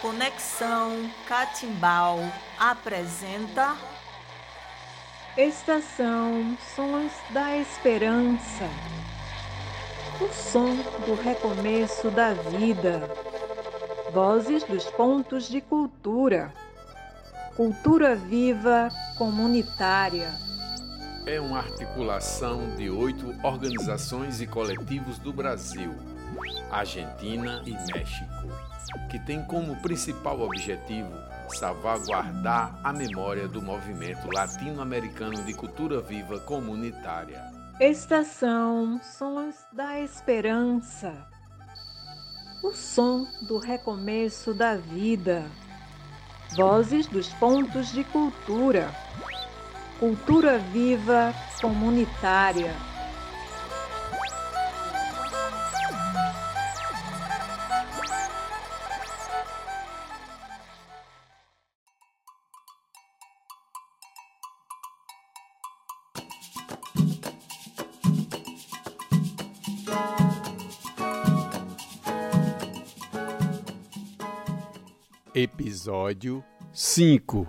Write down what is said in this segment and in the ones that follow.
Conexão Catimbau apresenta Estação Sons da Esperança. O som do recomeço da vida. Vozes dos pontos de cultura. Cultura viva comunitária. É uma articulação de oito organizações e coletivos do Brasil, Argentina e México que tem como principal objetivo salvaguardar a memória do movimento latino-americano de cultura viva comunitária. Estação Sons da Esperança. O som do recomeço da vida. Vozes dos pontos de cultura. Cultura viva comunitária. Episódio 5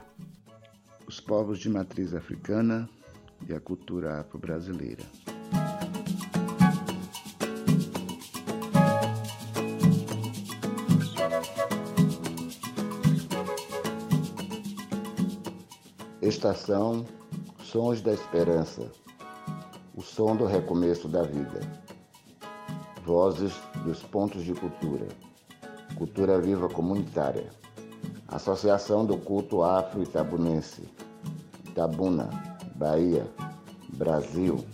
Os povos de matriz africana e a cultura afro-brasileira. Estação Sons da Esperança O som do recomeço da vida. Vozes dos pontos de cultura. Cultura viva comunitária. Associação do Culto Afro-Itabunense, Itabuna, Bahia, Brasil.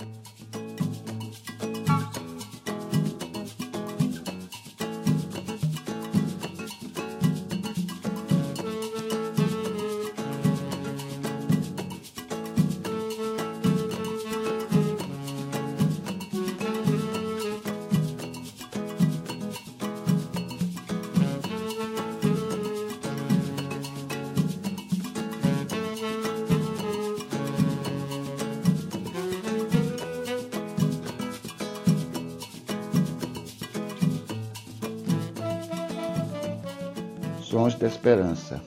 Sons da Esperança,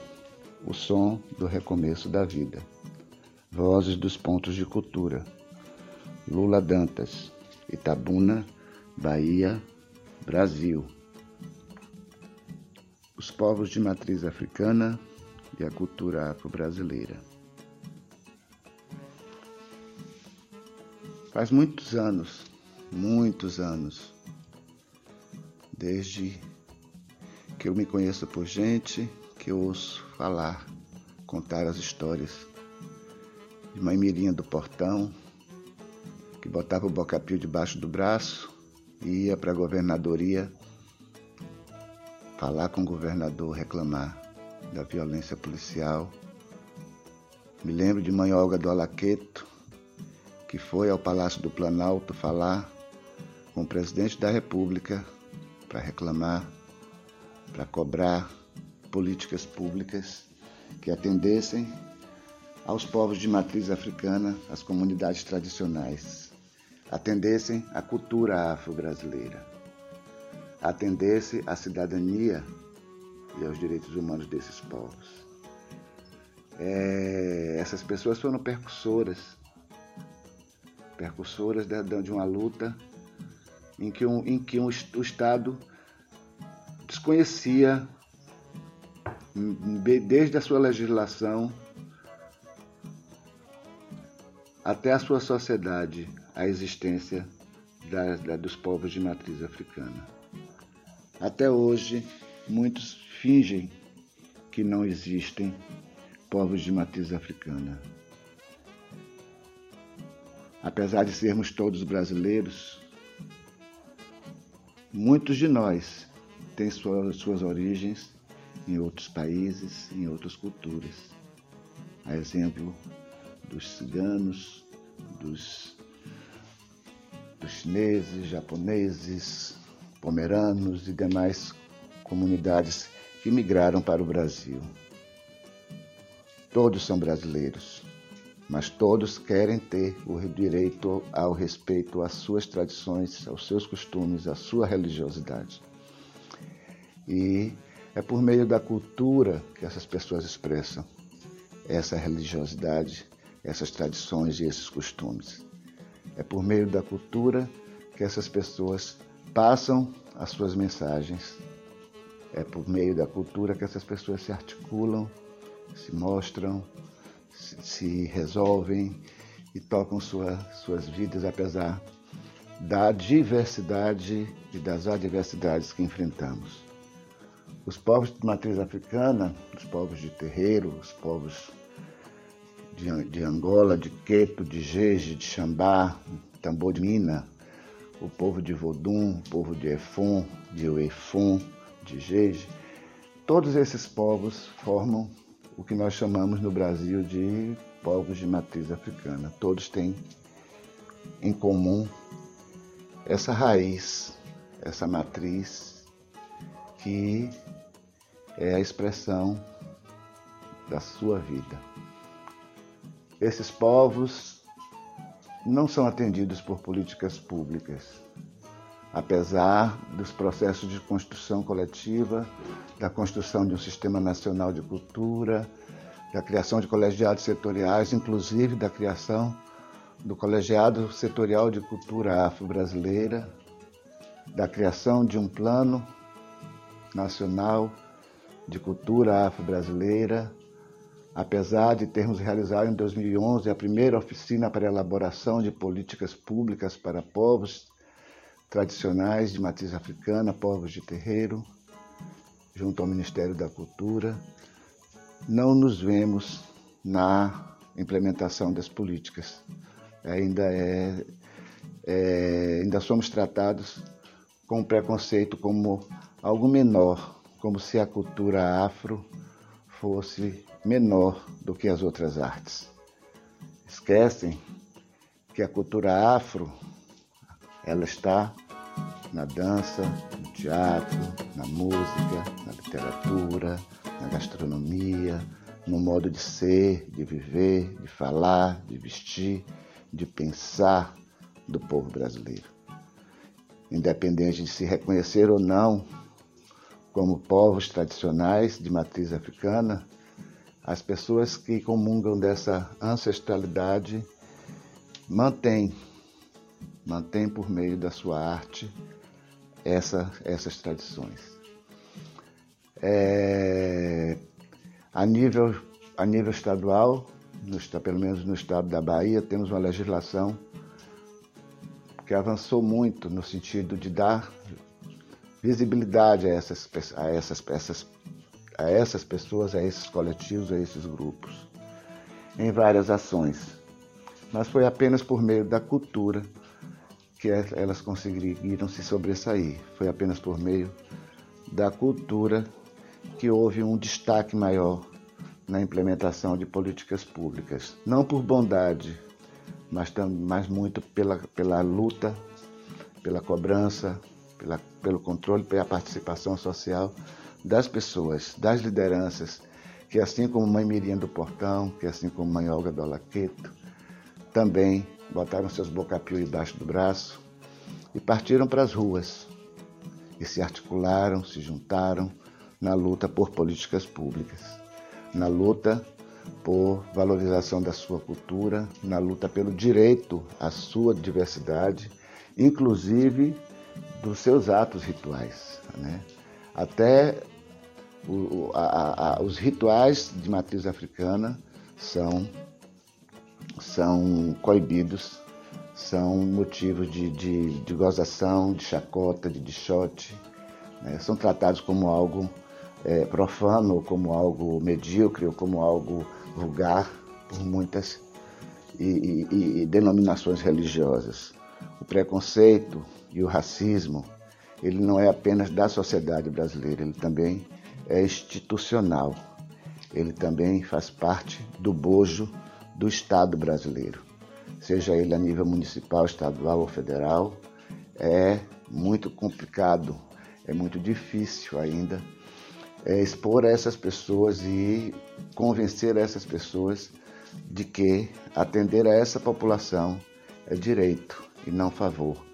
o som do recomeço da vida. Vozes dos pontos de cultura. Lula Dantas, Itabuna, Bahia, Brasil. Os povos de matriz africana e a cultura afro-brasileira. Faz muitos anos, muitos anos, desde que eu me conheço por gente que eu ouço falar, contar as histórias de mãe Mirinha do portão, que botava o bocapio debaixo do braço e ia para a governadoria falar com o governador, reclamar da violência policial. Me lembro de mãe Olga do Alaqueto, que foi ao Palácio do Planalto falar com o presidente da República para reclamar para cobrar políticas públicas que atendessem aos povos de matriz africana, às comunidades tradicionais, atendessem à cultura afro-brasileira, atendesse à cidadania e aos direitos humanos desses povos. É, essas pessoas foram percussoras, percussoras de, de uma luta em que, um, em que um, o Estado desconhecia, desde a sua legislação até a sua sociedade, a existência da, da, dos povos de matriz africana. Até hoje, muitos fingem que não existem povos de matriz africana. Apesar de sermos todos brasileiros, muitos de nós tem suas, suas origens em outros países, em outras culturas. A exemplo dos ciganos, dos, dos chineses, japoneses, pomeranos e demais comunidades que migraram para o Brasil. Todos são brasileiros, mas todos querem ter o direito ao respeito às suas tradições, aos seus costumes, à sua religiosidade. E É por meio da cultura que essas pessoas expressam essa religiosidade, essas tradições e esses costumes. É por meio da cultura que essas pessoas passam as suas mensagens. É por meio da cultura que essas pessoas se articulam, se mostram, se, resolvem e tocam sua, suas vidas apesar da diversidade e das adversidades que enfrentamos. Os povos de matriz africana, os povos de terreiro, os povos de, de Angola, de Queto, de Jeje, de Xambá, Tambor de Mina, o povo de Vodum, o povo de Efon, de Uefon, de Jeje, todos esses povos formam o que nós chamamos no Brasil de povos de matriz africana. Todos têm em comum essa raiz, essa matriz que é a expressão da sua vida. Esses povos não são atendidos por políticas públicas, apesar dos processos de construção coletiva, da construção de um sistema nacional de cultura, da criação de colegiados setoriais, inclusive da criação do Colegiado Setorial de Cultura Afro-Brasileira, da criação de um plano nacional de cultura afro-brasileira, apesar de termos realizado em 2011 a primeira oficina para elaboração de políticas públicas para povos tradicionais de matriz africana, povos de terreiro, junto ao Ministério da Cultura, não nos vemos na implementação das políticas. Ainda é, é ainda somos tratados com preconceito como algo menor, como se a cultura afro fosse menor do que as outras artes. Esquecem que a cultura afro ela está na dança, no teatro, na música, na literatura, na gastronomia, no modo de ser, de viver, de falar, de vestir, de pensar do povo brasileiro. Independente de se reconhecer ou não como povos tradicionais de matriz africana, as pessoas que comungam dessa ancestralidade mantêm, mantêm por meio da sua arte essa, essas tradições. É, a, nível, a nível estadual, no, pelo menos no estado da Bahia, temos uma legislação que avançou muito no sentido de dar visibilidade a essas, a essas, essas, a essas pessoas, a esses coletivos, a esses grupos, em várias ações. Mas foi apenas por meio da cultura que elas conseguiram se sobressair. Foi apenas por meio da cultura que houve um destaque maior na implementação de políticas públicas. Não por bondade, mas, mas muito pela, pela luta, pela cobrança, pela, pelo controle, pela participação social das pessoas, das lideranças, que assim como Mãe Miriam do Portão, que assim como Mãe Olga do Alaqueto, também botaram seus bocapios debaixo do braço e partiram para as ruas e se articularam, se juntaram na luta por políticas públicas, na luta por valorização da sua cultura, na luta pelo direito à sua diversidade, inclusive dos seus atos rituais. Né? Até o, a, a, os rituais de matriz africana são, são coibidos, são motivos de, de, de gozação, de chacota, de dichote, né? são tratados como algo é, profano, como algo medíocre, ou como algo vulgar por muitas e, e, e denominações religiosas. O preconceito e o racismo, ele não é apenas da sociedade brasileira, ele também é institucional. Ele também faz parte do bojo do Estado brasileiro. Seja ele a nível municipal, estadual ou federal, é muito complicado, é muito difícil ainda é, expor essas pessoas e convencer essas pessoas de que atender a essa população é direito e não favor.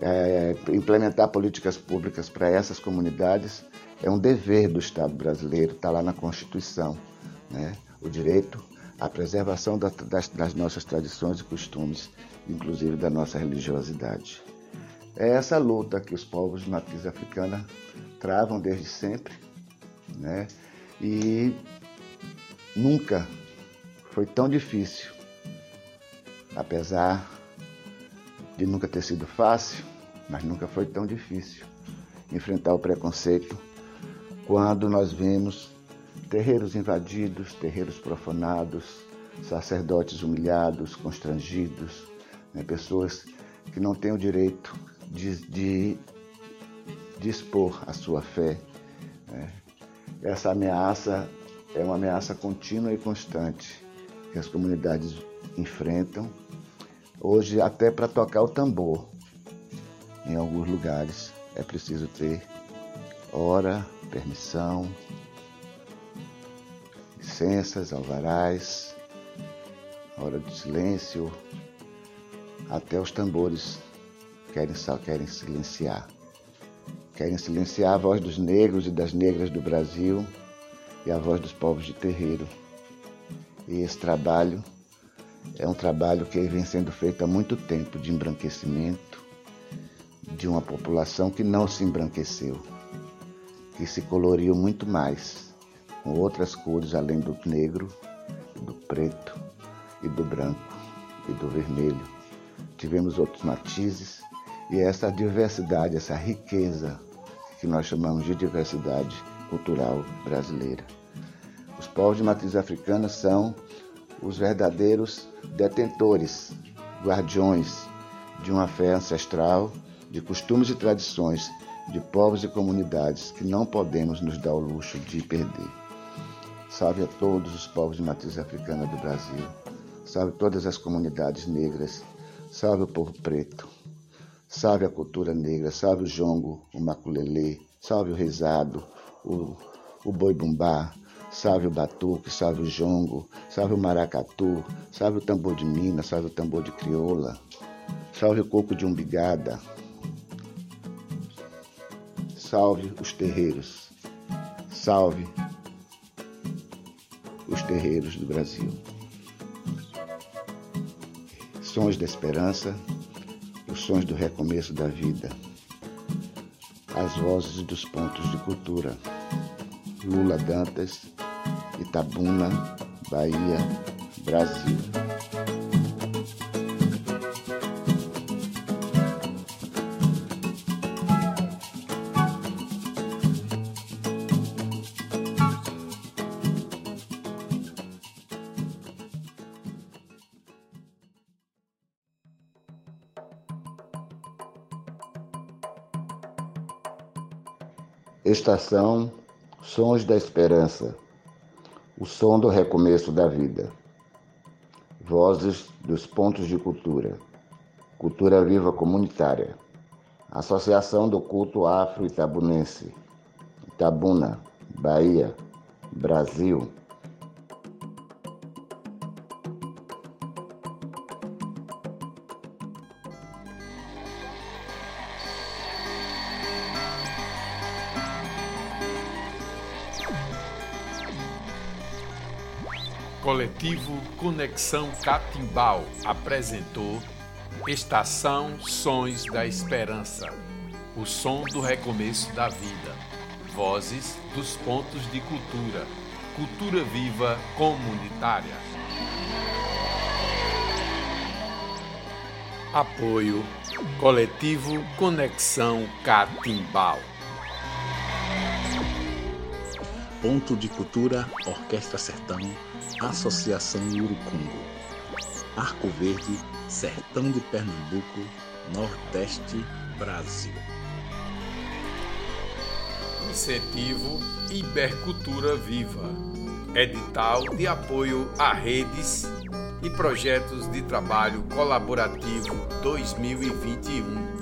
É, implementar políticas públicas para essas comunidades é um dever do Estado brasileiro, está lá na Constituição, né? o direito à preservação das, das nossas tradições e costumes, inclusive da nossa religiosidade. É essa luta que os povos de matriz africana travam desde sempre, né? E nunca foi tão difícil, apesar de nunca ter sido fácil, mas nunca foi tão difícil enfrentar o preconceito quando nós vemos terreiros invadidos, terreiros profanados, sacerdotes humilhados, constrangidos, né, pessoas que não têm o direito de, de, de expor a sua fé. Né. Essa ameaça é uma ameaça contínua e constante que as comunidades enfrentam. Hoje, até para tocar o tambor, em alguns lugares, é preciso ter hora, permissão, licenças, alvarás, hora de silêncio, até os tambores querem, querem silenciar. Querem silenciar a voz dos negros e das negras do Brasil e a voz dos povos de terreiro. E esse trabalho é um trabalho que vem sendo feito há muito tempo de embranquecimento de uma população que não se embranqueceu, que se coloriu muito mais, com outras cores além do negro, do preto e do branco e do vermelho. Tivemos outros matizes e essa diversidade, essa riqueza que nós chamamos de diversidade cultural brasileira. Os povos de matriz africana são os verdadeiros detentores, guardiões de uma fé ancestral, de costumes e tradições de povos e comunidades que não podemos nos dar o luxo de perder. Salve a todos os povos de matriz africana do Brasil. Salve todas as comunidades negras. Salve o povo preto. Salve a cultura negra. Salve o jongo, o maculelê. Salve o rezado, o, o boi bumbá. Salve o batuque, salve o jongo, salve o maracatu, salve o tambor de Minas, salve o tambor de crioula, salve o coco de umbigada, salve os terreiros, salve os terreiros do Brasil. Sons da esperança, os sons do recomeço da vida, as vozes dos pontos de cultura. Lula Dantas, Itabuna, Bahia, Brasil. Estação Sons da Esperança o som do recomeço da vida. Vozes dos pontos de cultura. Cultura viva comunitária. Associação do Culto Afro-Itabunense. Itabuna, Bahia, Brasil, Coletivo Conexão Catimbau apresentou Estação Sons da Esperança, o som do recomeço da vida, vozes dos pontos de cultura, cultura viva comunitária. Apoio Coletivo Conexão Catimbau. Ponto de Cultura Orquestra Sertão Associação Urucungo, Arco Verde, Sertão de Pernambuco, Nordeste, Brasil. Incentivo Ibercultura Viva. Edital de apoio a redes e projetos de trabalho colaborativo 2021.